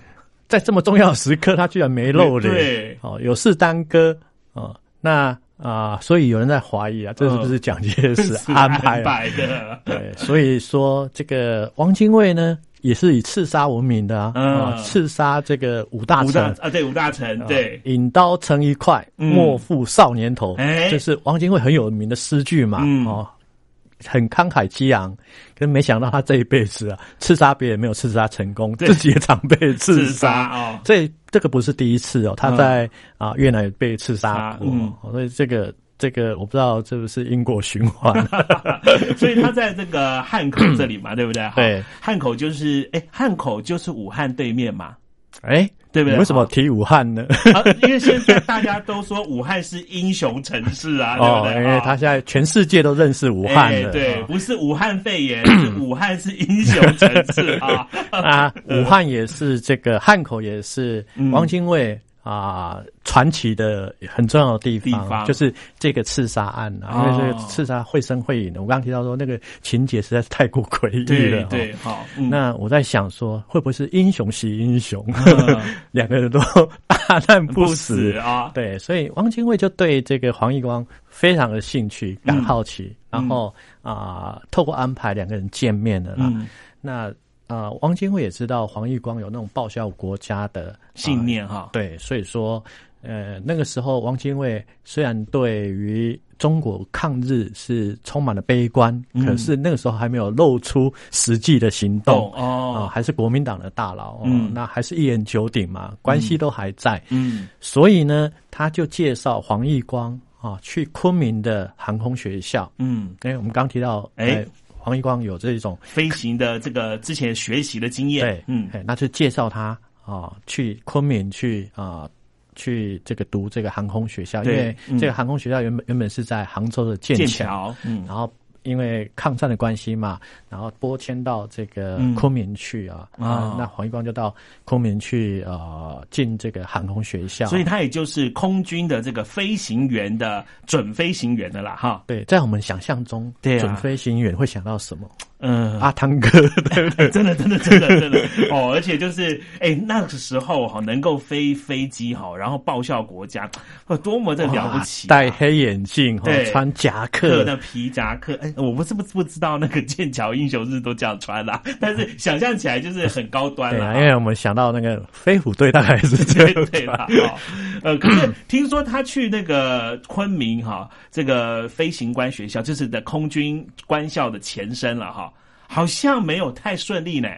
[SPEAKER 7] 在这么重要时刻，他居然没露脸，哦，有事耽搁，哦，那啊，所以有人在怀疑啊，这是不是蒋介石 [laughs] 安排
[SPEAKER 4] 的？[laughs]
[SPEAKER 7] 对，所以说这个汪精卫呢，也是以刺杀闻名的啊，刺杀这个五大臣
[SPEAKER 4] 啊，对，五大臣，对，
[SPEAKER 7] 引刀成一块，莫负少年头，这是汪精卫很有名的诗句嘛，哦。很慷慨激昂，可没想到他这一辈子啊，刺杀别人没有刺杀成功，自己也常被刺杀哦。这这个不是第一次哦，他在啊越南被刺杀过，所以这个这个我不知道是不是因果循环。[laughs]
[SPEAKER 4] 所以他在这个汉口这里嘛，对不对？
[SPEAKER 7] 对，
[SPEAKER 4] 汉口就是哎，汉口就是武汉对面嘛，
[SPEAKER 7] 哎。
[SPEAKER 4] 对不对？
[SPEAKER 7] 为什么提武汉呢？
[SPEAKER 4] 因为现在大家都说武汉是英雄城市啊，[laughs] 对不对？
[SPEAKER 7] 因为他现在全世界都认识武汉了。
[SPEAKER 4] 对，不是武汉肺炎，[coughs] 是武汉是英雄城市啊！
[SPEAKER 7] 啊，武汉也是这个汉口也是汪精卫。啊，传奇的很重要的地方就是这个刺杀案啊，因为这个刺杀绘声绘影的。我刚刚提到说那个情节实在是太过诡异了。
[SPEAKER 4] 对，好。
[SPEAKER 7] 那我在想说，会不会是英雄惜英雄，[laughs] 两个人都大难不死啊？对，所以汪精卫就对这个黄义光非常的兴趣，感好奇，然后啊，透过安排两个人见面了啦。那。啊，汪精卫也知道黄玉光有那种报效国家的
[SPEAKER 4] 信念哈，
[SPEAKER 7] 对，所以说，呃，那个时候汪精卫虽然对于中国抗日是充满了悲观，可是那个时候还没有露出实际的行动哦，啊，还是国民党的大佬，嗯，那还是一言九鼎嘛，关系都还在，嗯，所以呢，他就介绍黄玉光啊去昆明的航空学校，嗯，因为，我们刚提到，哎。黄一光有这种
[SPEAKER 4] 飞行的这个之前学习的经验，
[SPEAKER 7] 对，嗯，那就介绍他啊去昆明去啊去这个读这个航空学校，因为这个航空学校原本原本是在杭州的剑桥，嗯，然后。因为抗战的关系嘛，然后拨迁到这个昆明去啊，啊，那黄一光就到昆明去呃进这个航空学校，
[SPEAKER 4] 所以他也就是空军的这个飞行员的准飞行员的啦，哈。
[SPEAKER 7] 对，在我们想象中，对准飞行员会想到什么？
[SPEAKER 4] 嗯，
[SPEAKER 7] 阿汤哥，对不对？[laughs]
[SPEAKER 4] 真的，真的，真的，真的哦！而且就是，哎，那个时候哈，能够飞飞机哈，然后报效国家，多么的了不起！
[SPEAKER 7] 戴黑眼镜，
[SPEAKER 4] 对，
[SPEAKER 7] 穿夹克
[SPEAKER 4] 的皮夹克，哎，我不是不不知道那个剑桥英雄日都这样穿啦，但是想象起来就是很高端
[SPEAKER 7] 了。因为我们想到那个飞虎队大概是这样
[SPEAKER 4] 对啦。呃，可是听说他去那个昆明哈，这个飞行官学校，就是的空军官校的前身了哈。好像没有太顺利呢。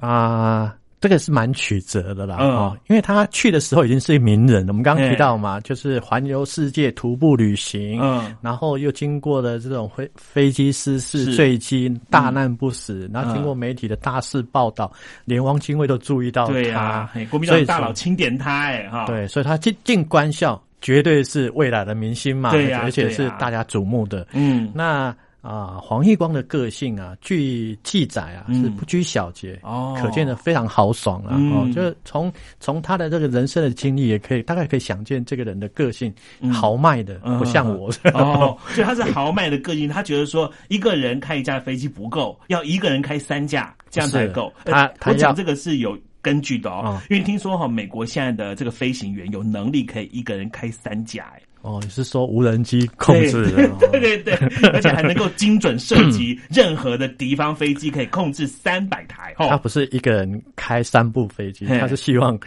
[SPEAKER 7] 啊，这个是蛮曲折的啦，
[SPEAKER 4] 嗯。
[SPEAKER 7] 哦，因为他去的时候已经是名人了。我们刚刚提到嘛，就是环游世界徒步旅行，
[SPEAKER 4] 嗯，
[SPEAKER 7] 然后又经过了这种飞飞机失事、
[SPEAKER 4] 是。
[SPEAKER 7] 坠机、大难不死，然后经过媒体的大肆报道，连汪精卫都注意到他，
[SPEAKER 4] 对呀，嘿国民
[SPEAKER 7] 所以
[SPEAKER 4] 大佬钦点他，哎哈，
[SPEAKER 7] 对，所以他进进官校绝对是未来的明星嘛，
[SPEAKER 4] 对呀
[SPEAKER 7] 而且是大家瞩目的。
[SPEAKER 4] 嗯，
[SPEAKER 7] 那啊，黄奕光的个性啊，据记载啊，
[SPEAKER 4] 嗯
[SPEAKER 7] 是不拘小节，
[SPEAKER 4] 哦
[SPEAKER 7] 可见的非常豪爽啊。
[SPEAKER 4] 嗯
[SPEAKER 7] 哦，就是从从他的这个人生的经历，也可以大概可以想见这个人的个性
[SPEAKER 4] 嗯
[SPEAKER 7] 豪迈的，
[SPEAKER 4] 嗯
[SPEAKER 7] 不像我。
[SPEAKER 4] 哦，所以他是豪迈的个性，他觉得说一个人开一架飞机不够，要一个人开三架，这样才够。
[SPEAKER 7] 是他
[SPEAKER 4] 呃
[SPEAKER 7] 他
[SPEAKER 4] 讲这个是有根据的哦，
[SPEAKER 7] 哦
[SPEAKER 4] 因为听说哈，美国现在的这个飞行员有能力可以一个人开三架，哎。
[SPEAKER 7] 哦，你是说无人机控制
[SPEAKER 4] 对对对，[laughs] [laughs] 而且还能够精准射击任何的敌方飞机，可以控制三百台。哦，
[SPEAKER 7] 他不是一个人开三部飞机，他是希望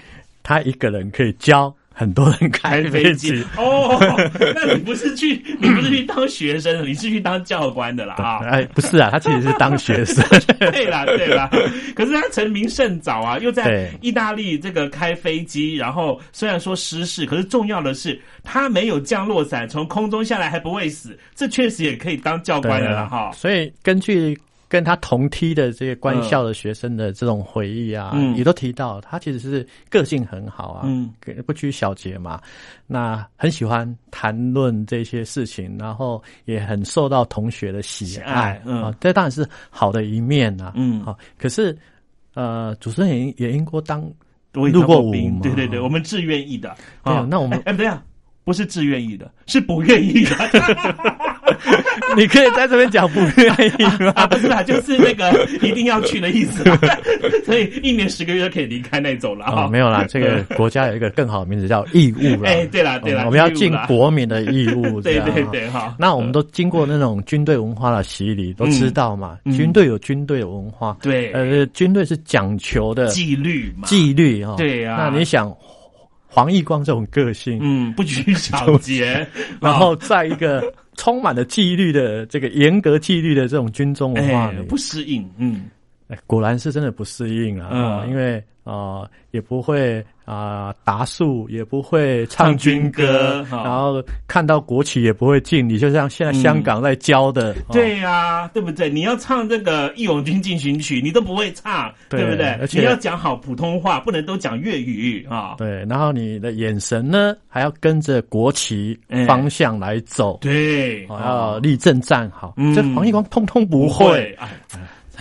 [SPEAKER 7] 他一个人可以教很多人开飞机。
[SPEAKER 4] 哦，[laughs] 那你不是去，你不是去当学生的，你是去当教官的啦啊！
[SPEAKER 7] 哎，不是啊，他其实是当学生。[laughs]
[SPEAKER 4] 对啦，对啦。可是他成名甚早啊，又在意大利这个开飞机，然后虽然说失事，可是重要的是他没有降落伞，从空中下来还不会死，这确实也可以当教官的了哈。
[SPEAKER 7] 所以根据跟他同梯的这些官校的学生的这种回忆啊，
[SPEAKER 4] 嗯。
[SPEAKER 7] 也都提到他其实是个性很好啊，
[SPEAKER 4] 嗯，
[SPEAKER 7] 不拘小节嘛，那很喜欢谈论这些事情，然后也很受到同学的喜爱
[SPEAKER 4] 爱嗯。
[SPEAKER 7] 啊，这当然是好的一面啊，
[SPEAKER 4] 嗯。
[SPEAKER 7] 好，可是呃，主持人也也应过当
[SPEAKER 4] 我也
[SPEAKER 7] 入过伍
[SPEAKER 4] 当过兵，对对对，我们自愿意的。
[SPEAKER 7] 对啊那我们
[SPEAKER 4] 哎，哎不对啊，不是自愿意的，是不愿意的。[laughs]
[SPEAKER 7] 你可以在这边讲不愿意吗？[laughs]
[SPEAKER 4] 啊，不是啊，就是那个一定要去的意思啊，[laughs] 所以一年十个月就可以离开那种了啊。
[SPEAKER 7] 哦，没有啦，这个国家有一个更好的名字叫义务了。
[SPEAKER 4] 哎对啦对啦
[SPEAKER 7] 哦我们要尽国民的义务。
[SPEAKER 4] 对对对哈
[SPEAKER 7] 那我们都经过那种军队文化的洗礼，都知道嘛，
[SPEAKER 4] 嗯
[SPEAKER 7] 军队有军队的文化。
[SPEAKER 4] 对
[SPEAKER 7] 呃，军队是讲求的
[SPEAKER 4] 纪律嘛，
[SPEAKER 7] 纪律哈。
[SPEAKER 4] 对啊
[SPEAKER 7] 那你想，黄奕光这种个性，
[SPEAKER 4] 嗯，不拘小节，[laughs]
[SPEAKER 7] 然后在一个 [laughs] 充满了纪律的这个严格纪律的这种军中文化
[SPEAKER 4] 不适应，嗯，
[SPEAKER 7] 哎果然是真的不适应啊，因为啊、呃也不会啊、答数，也不会唱军歌，然后看到国旗也不会敬礼，就像现在香港在教的，
[SPEAKER 4] 对呀、对不对？你要唱这个《义勇军进行曲》，你都不会唱，
[SPEAKER 7] 对
[SPEAKER 4] 不对？
[SPEAKER 7] 而且
[SPEAKER 4] 你要讲好普通话，不能都讲粤语啊。
[SPEAKER 7] 对，然后你的眼神呢，还要跟着国旗
[SPEAKER 4] 哎
[SPEAKER 7] 方向来走，
[SPEAKER 4] 对，
[SPEAKER 7] 哦要立正站好。
[SPEAKER 4] 嗯
[SPEAKER 7] 这黄奕光通通不
[SPEAKER 4] 不
[SPEAKER 7] 会，
[SPEAKER 4] 会，哎，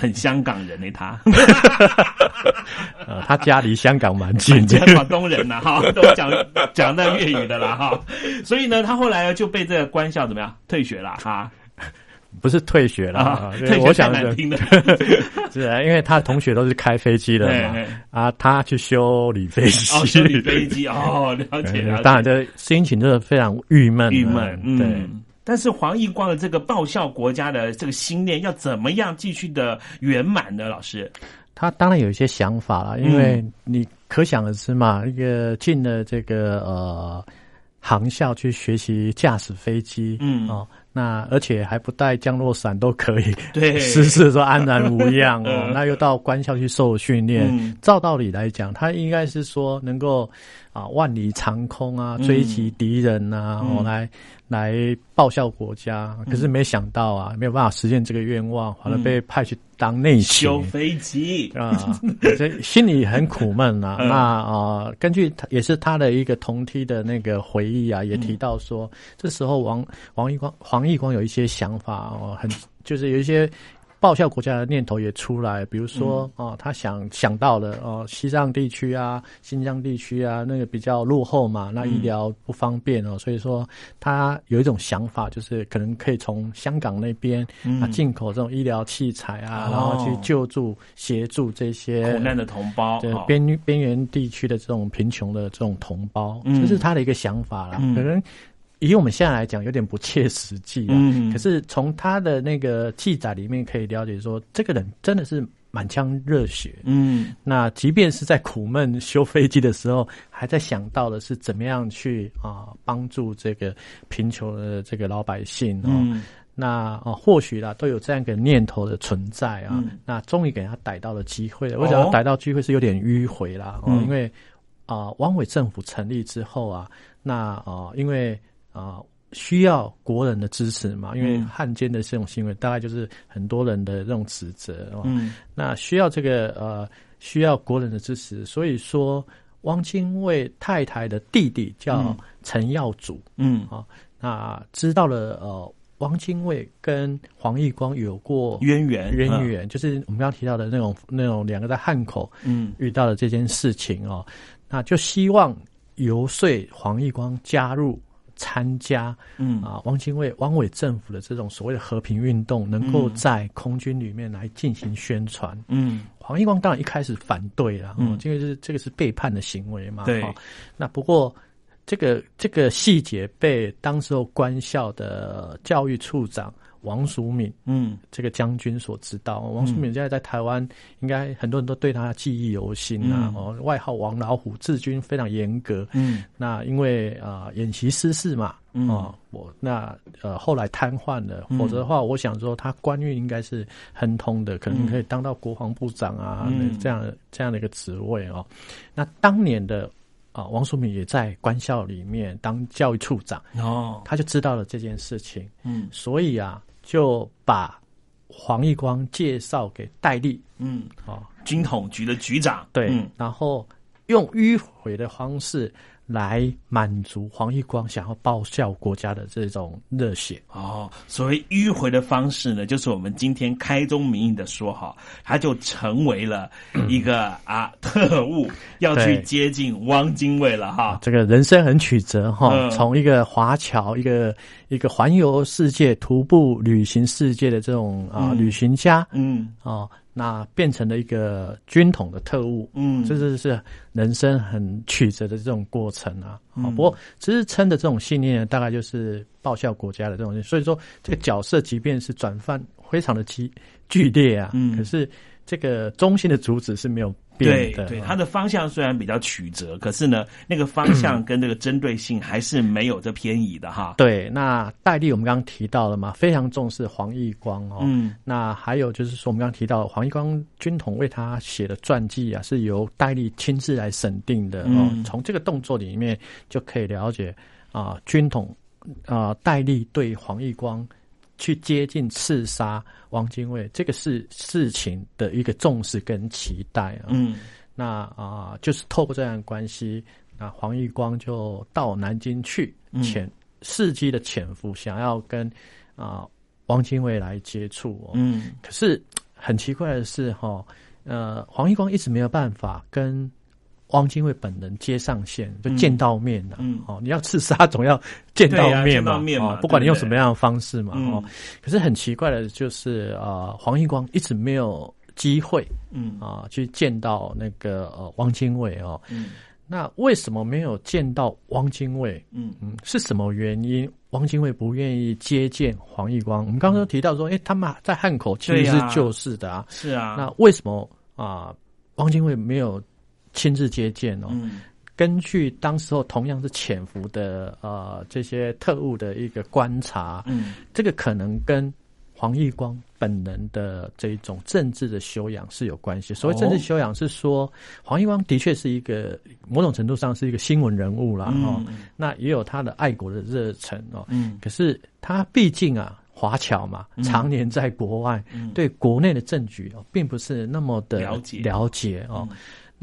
[SPEAKER 4] 很香港人呢、他。[laughs]
[SPEAKER 7] 呃，他家离香港蛮近。的。
[SPEAKER 4] 广东人呐、哈，都讲讲那粤语的啦，哈，所以呢，他后来就被这个官校怎么样退学了，哈，
[SPEAKER 7] 不是退学了，
[SPEAKER 4] 啊
[SPEAKER 7] 啊，
[SPEAKER 4] 退学
[SPEAKER 7] 我想
[SPEAKER 4] 听的 [laughs]
[SPEAKER 7] 是啊，因为他同学都是开飞机的嘛啊，他去修理飞机，
[SPEAKER 4] 哦，修理飞机，哦，了解了
[SPEAKER 7] 当然，这心情真的非常郁闷啊，
[SPEAKER 4] 郁闷，嗯。
[SPEAKER 7] 对。
[SPEAKER 4] 但是黄奕光的这个报效国家的这个心念，要怎么样继续的圆满呢？老师，
[SPEAKER 7] 他当然有一些想法了，因为你可想而知嘛，一个进了这个呃航校去学习驾驶飞机，
[SPEAKER 4] 嗯。
[SPEAKER 7] 哦，那而且还不带降落伞都可以，
[SPEAKER 4] 对。
[SPEAKER 7] 失事的时候安然无恙哦 [laughs]
[SPEAKER 4] 嗯。
[SPEAKER 7] 那又到官校去受训练，
[SPEAKER 4] 嗯。
[SPEAKER 7] 照道理来讲，他应该是说能够啊万里长空啊，
[SPEAKER 4] 嗯
[SPEAKER 7] 追击敌人啊，
[SPEAKER 4] 嗯
[SPEAKER 7] 哦来来报效国家。可是没想到啊，没有办法实现这个愿望，反而被派去当内勤。
[SPEAKER 4] 修飞机
[SPEAKER 7] 啊，[laughs] 所以心里很苦闷啊。
[SPEAKER 4] 嗯
[SPEAKER 7] 那啊、根据他也是他的一个同梯的那个回忆啊，也提到说，这时候王王义光黄义光有一些想法哦，很就是有一些。报效国家的念头也出来，比如说
[SPEAKER 4] 嗯。
[SPEAKER 7] 哦，他想想到了哦，西藏地区啊、新疆地区啊，那个比较落后嘛，那医疗不方便哦，所以说他有一种想法，就是可能可以从香港那边
[SPEAKER 4] 嗯。
[SPEAKER 7] 啊进口这种医疗器材啊，
[SPEAKER 4] 哦。
[SPEAKER 7] 然后去救助协助这些
[SPEAKER 4] 苦难的同胞，
[SPEAKER 7] 对
[SPEAKER 4] 哦。
[SPEAKER 7] 边边缘地区的这种贫穷的这种同胞，
[SPEAKER 4] 嗯。
[SPEAKER 7] 这是他的一个想法啦。
[SPEAKER 4] 嗯。
[SPEAKER 7] 可能以我们现在来讲有点不切实际啊。
[SPEAKER 4] 嗯
[SPEAKER 7] 可是从他的那个记载里面可以了解说，这个人真的是满腔热血。
[SPEAKER 4] 嗯
[SPEAKER 7] 那即便是在苦闷修飞机的时候，还在想到的是怎么样去啊帮助这个贫穷的这个老百姓哦。
[SPEAKER 4] 嗯
[SPEAKER 7] 那哦，或许啦，都有这样一个念头的存在啊。那终于给他逮到了机会了。我想逮到机会是有点迂回啦，哦，因为啊，汪伪政府成立之后啊，那啊，因为啊需要国人的支持嘛，因为汉奸的这种行为，大概就是很多人的这种指责嗯。那需要这个呃，需要国人的支持，所以说汪精卫太太的弟弟叫陈耀祖，嗯。啊，那知道了呃。汪精卫跟黄义光有过
[SPEAKER 4] 渊源，
[SPEAKER 7] 渊源就是我们刚刚提到的那种那种两个在汉口嗯。遇到的这件事情哦，那就希望游说黄义光加入参加嗯。啊汪精卫汪伪政府的这种所谓的和平运动，能够在空军里面来进行宣传嗯，黄义光当然一开始反对了，嗯，这个是这个是背叛的行为嘛，
[SPEAKER 4] 对，
[SPEAKER 7] 那不过。这个这个细节被当时候官校的教育处长王淑敏，嗯，这个将军所知道。王淑敏现在在台湾，应该很多人都对他记忆犹新啊。哦，外号王老虎，治军非常严格。嗯，那因为啊演习失事嘛，哦，我那呃后来瘫痪了，否则的话，我想说他官运应该是亨通的，可能可以当到国防部长啊，这样这样的一个职位哦。那当年的。啊，王淑敏也在官校里面当教育处长。哦，他就知道了这件事情，嗯，所以啊，就把黄义光介绍给戴笠，
[SPEAKER 4] 嗯，哦，军统局的局长，
[SPEAKER 7] 对，然后用迂回的方式。来满足黄义光想要报效国家的这种热血
[SPEAKER 4] 哦。所谓迂回的方式呢，就是我们今天开宗明义的说哈，他就成为了 [clears throat] 一个啊特务，要去接近汪精卫了哈。
[SPEAKER 7] 这个人生很曲折哈，从一个华侨，一个一个环游世界、徒步旅行世界的这种啊旅行家，嗯啊。那变成了一个军统的特务，嗯，这是是人生很曲折的这种过程啊。好，不过支撑的这种信念，大概就是报效国家的这种。所以说，这个角色即便是转换非常的激剧烈啊，嗯，可是这个中心的主旨是没有。
[SPEAKER 4] 对对，它的方向虽然比较曲折，可是呢，那个方向跟这个针对性还是没有这偏移的哈。
[SPEAKER 7] 对，那戴笠我们刚刚提到了嘛，非常重视黄义光哦。嗯，那还有就是说，我们刚刚提到黄义光军统为他写的传记啊，是由戴笠亲自来审定的哦。从这个动作里面就可以了解啊，军统啊，戴笠对黄义光。去接近刺杀汪精卫，这个是事情的一个重视跟期待啊。嗯，那啊，就是透过这样的关系，那黄玉光就到南京去潜伺机的潜伏，想要跟啊汪精卫来接触。嗯，可是很奇怪的是，哈，呃，黄玉光一直没有办法跟。汪精卫本人接上线就见到面了，哦，你要刺杀总要见到面嘛，哦，不管你用什么样的方式嘛，哦，可是很奇怪的就是啊，黄义光一直没有机会，嗯。啊，去见到那个呃汪精卫哦，嗯，那为什么没有见到汪精卫？嗯。嗯，是什么原因？汪精卫不愿意接见黄义光？我们刚刚提到说，哎，他们在汉口其实是旧事的啊，
[SPEAKER 4] 是啊，
[SPEAKER 7] 那为什么啊汪精卫没有？亲自接见哦，根据当时候同样是潜伏的呃这些特务的一个观察，嗯，这个可能跟黄义光本人的这一种政治的修养是有关系。所谓政治修养是说，黄义光的确是一个某种程度上是一个新闻人物啦，哦，那也有他的爱国的热忱哦，嗯，可是他毕竟啊华侨嘛，常年在国外，对国内的政局哦并不是那么的
[SPEAKER 4] 了解。
[SPEAKER 7] 了解哦。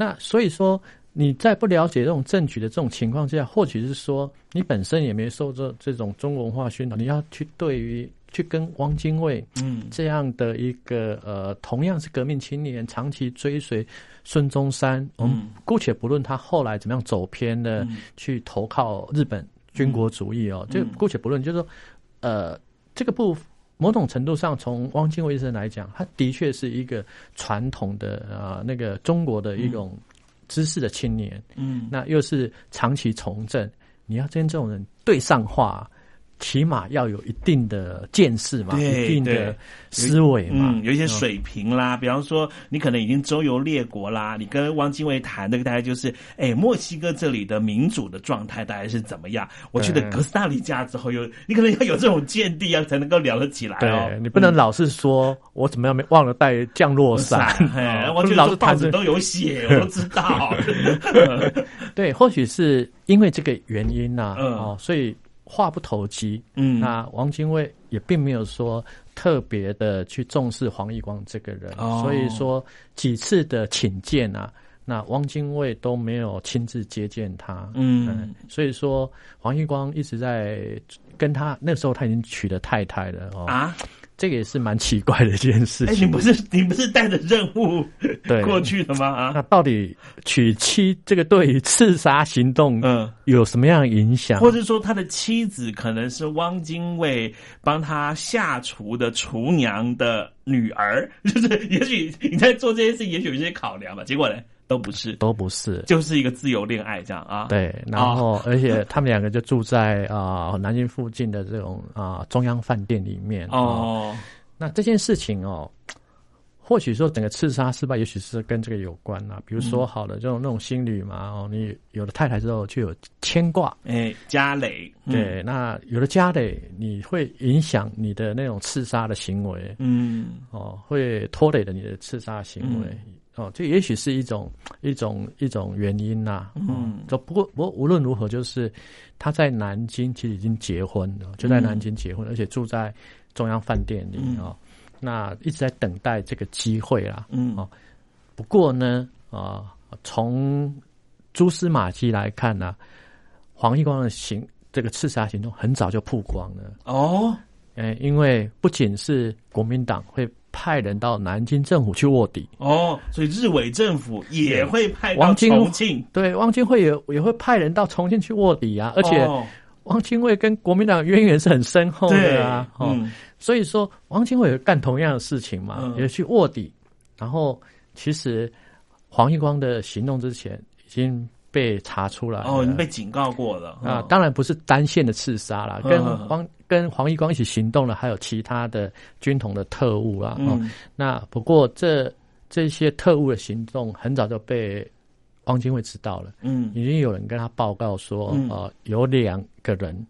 [SPEAKER 7] 那所以说，你在不了解这种政局的这种情况之下，或许是说你本身也没受这这种中国文化熏陶，你要去对于去跟汪精卫嗯。这样的一个呃同样是革命青年，长期追随孙中山，我们姑且不论他后来怎么样走偏的去投靠日本军国主义哦，就姑且不论，就是说呃这个部某种程度上，从汪精卫医生来讲，他的确是一个传统的啊，那个中国的一种知识的青年。嗯，那又是长期从政，你要跟这种人对上话，起码要有一定的见识嘛，一定的思维嘛，
[SPEAKER 4] 嗯，有一些水平啦。比方说，你可能已经周游列国啦，你跟汪精卫谈那个大概就是，哎，墨西哥这里的民主的状态大概是怎么样？我去的哥斯达黎加之后，有你可能要有这种见地啊，才能够聊得起来哦。
[SPEAKER 7] 对你不能老是说我怎么样没忘了带降落伞，[laughs]
[SPEAKER 4] 哎，
[SPEAKER 7] 哦
[SPEAKER 4] 我觉
[SPEAKER 7] 老是
[SPEAKER 4] 报纸都有写，我都知道。[laughs]
[SPEAKER 7] 对，或许是因为这个原因呐、[laughs]
[SPEAKER 4] 嗯
[SPEAKER 7] 哦，所以话不投机。
[SPEAKER 4] 嗯
[SPEAKER 7] 那王精卫也并没有说特别的去重视黄义光这个人，
[SPEAKER 4] 哦
[SPEAKER 7] 所以说几次的请见啊，那汪精卫都没有亲自接见他。
[SPEAKER 4] 嗯
[SPEAKER 7] 所以说黄义光一直在跟他那时候他已经娶了太太了哦
[SPEAKER 4] 啊。
[SPEAKER 7] 这个也是蛮奇怪的一件事
[SPEAKER 4] 哎，
[SPEAKER 7] 情。
[SPEAKER 4] 你不是你不是带着任务
[SPEAKER 7] 对
[SPEAKER 4] 过去的吗？啊，
[SPEAKER 7] 那到底娶妻这个对于刺杀行动，
[SPEAKER 4] 嗯，
[SPEAKER 7] 有什么样的影响？
[SPEAKER 4] 或者说他的妻子可能是汪精卫帮他下厨的厨娘的女儿，[laughs] 就是也许你在做这件事，也许有一些考量吧。结果呢，都不是，
[SPEAKER 7] 都不是，
[SPEAKER 4] 就是一个自由恋爱这样啊。
[SPEAKER 7] 对，然后、而且他们两个就住在啊、南京附近的这种啊、中央饭店里面
[SPEAKER 4] 哦。
[SPEAKER 7] 那这件事情哦，或许说整个刺杀失败，也许是跟这个有关啊。比如说，好了，这种那种心理嘛，哦，你有了太太之后就有牵挂，
[SPEAKER 4] 哎，家累，嗯。
[SPEAKER 7] 对，那有了家累，你会影响你的那种刺杀的行为，
[SPEAKER 4] 嗯，
[SPEAKER 7] 哦，会拖累了你的刺杀行为。哦，这也许是一种一种一种原因呐、啊。
[SPEAKER 4] 嗯，
[SPEAKER 7] 就不过不过无论如何，就是他在南京其实已经结婚了，就在南京结婚，而且住在中央饭店里哦。那一直在等待这个机会啦。
[SPEAKER 4] 嗯
[SPEAKER 7] 哦，不过呢，啊、从蛛丝马迹来看呢、黄义光的行这个刺杀行动很早就曝光了。
[SPEAKER 4] 哦，
[SPEAKER 7] 哎，因为不仅是国民党会派人到南京政府去卧底，
[SPEAKER 4] 哦，所以日伪政府也会派到重庆，
[SPEAKER 7] 对，汪精卫也也会派人到重庆去卧底啊，而且
[SPEAKER 4] 哦
[SPEAKER 7] 汪精卫跟国民党渊源是很深厚的啊，哦，
[SPEAKER 4] 嗯。
[SPEAKER 7] 所以说汪精卫也干同样的事情嘛，
[SPEAKER 4] 嗯。
[SPEAKER 7] 也去卧底，然后其实黄义光的行动之前已经被查出来了
[SPEAKER 4] 哦，你被警告过了。
[SPEAKER 7] 啊，当然不是单线的刺杀啦，跟
[SPEAKER 4] 嗯
[SPEAKER 7] 黄跟黄义光一起行动的还有其他的军统的特务啦。哦。
[SPEAKER 4] 嗯，
[SPEAKER 7] 那不过这这些特务的行动很早就被汪精卫知道了，
[SPEAKER 4] 嗯。
[SPEAKER 7] 已经有人跟他报告说，
[SPEAKER 4] 嗯。
[SPEAKER 7] 呃，有两个人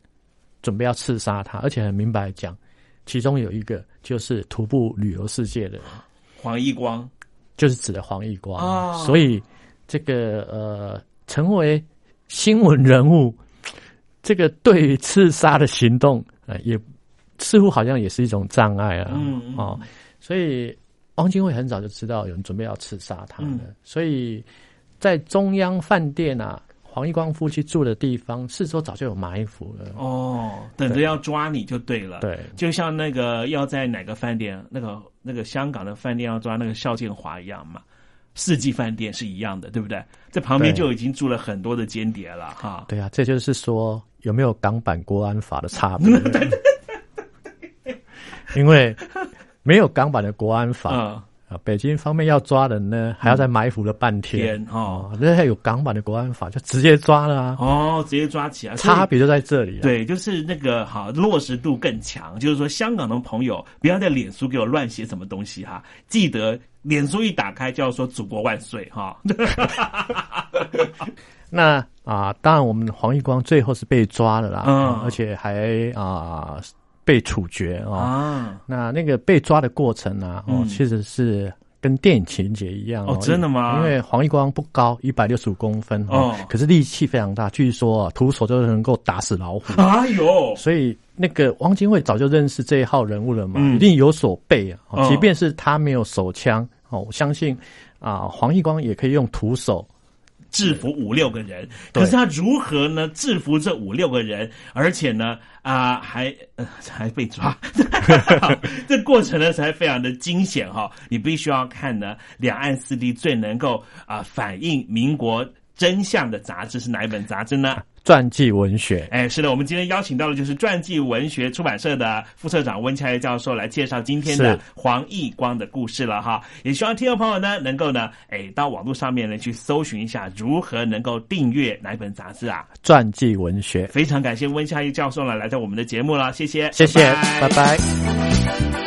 [SPEAKER 7] 准备要刺杀他，而且很明白讲，其中有一个就是徒步旅游世界的人，
[SPEAKER 4] 黄义光。
[SPEAKER 7] 就是指的黄义光，
[SPEAKER 4] 哦。
[SPEAKER 7] 所以这个呃，成为新闻人物，这个对于刺杀的行动，呃，也似乎好像也是一种障碍啊，
[SPEAKER 4] 嗯嗯
[SPEAKER 7] 哦，所以汪精卫很早就知道有人准备要刺杀他
[SPEAKER 4] 嗯
[SPEAKER 7] 了，所以在中央饭店啊。黄义光夫妻住的地方，四周早就有埋伏了。
[SPEAKER 4] 哦，等着要抓你就对了。
[SPEAKER 7] 对，
[SPEAKER 4] 就像那个要在哪个饭店，那个那个香港的饭店要抓那个邵建华一样嘛，世纪饭店是一样的，对不对？在旁边就已经住了很多的间谍了哈。
[SPEAKER 7] 对啊，这就是说有没有港版国安法的差别。[laughs] 因为没有港版的国安法。
[SPEAKER 4] 嗯
[SPEAKER 7] 啊，北京方面要抓人呢，还要再埋伏了半天
[SPEAKER 4] 天哦，
[SPEAKER 7] 那还有港版的国安法，就直接抓了啊！
[SPEAKER 4] 哦，直接抓起来，
[SPEAKER 7] 差别就在这里啊。
[SPEAKER 4] 对，就是那个好落实度更强，就是说香港的朋友不要在脸书给我乱写什么东西哈，记得脸书一打开就要说祖国万岁哈。[laughs]
[SPEAKER 7] 那啊，当然我们黄玉光最后是被抓了啦，
[SPEAKER 4] 嗯
[SPEAKER 7] 啊而且还啊被处决哦。
[SPEAKER 4] 啊，
[SPEAKER 7] 那那个被抓的过程呢、哦，
[SPEAKER 4] 嗯
[SPEAKER 7] 其实是跟电影情节一样
[SPEAKER 4] 哦真的吗
[SPEAKER 7] 因为黄义光不高，一百六十五公分
[SPEAKER 4] 哦
[SPEAKER 7] 可是力气非常大，据说啊徒手就能够打死老虎。
[SPEAKER 4] 哎呦，
[SPEAKER 7] 所以那个汪精卫早就认识这一号人物了嘛，
[SPEAKER 4] 嗯
[SPEAKER 7] 一定有所备啊。
[SPEAKER 4] 哦
[SPEAKER 7] 即便是他没有手枪哦，我相信啊，黄义光也可以用徒手
[SPEAKER 4] 制服五六个人，可是他如何呢？制服这五六个人，而且呢，啊、还、呃、[laughs] 还被抓，[laughs] 这过程呢才非常的惊险哈、你必须要看呢，两岸四地最能够啊、反映民国真相的杂志是哪一本杂志呢？
[SPEAKER 9] 传记文学。
[SPEAKER 4] 哎，是的，我们今天邀请到的就是传记文学出版社的副社长温恰叶教授来介绍今天的黄奕光的故事了哈。也希望听众朋友呢能够呢，哎，到网络上面呢去搜寻一下如何能够订阅哪一本杂志啊？
[SPEAKER 9] 传记文学。
[SPEAKER 4] 非常感谢温恰叶教授呢来到我们的节目了，谢谢，
[SPEAKER 9] 谢谢，拜拜。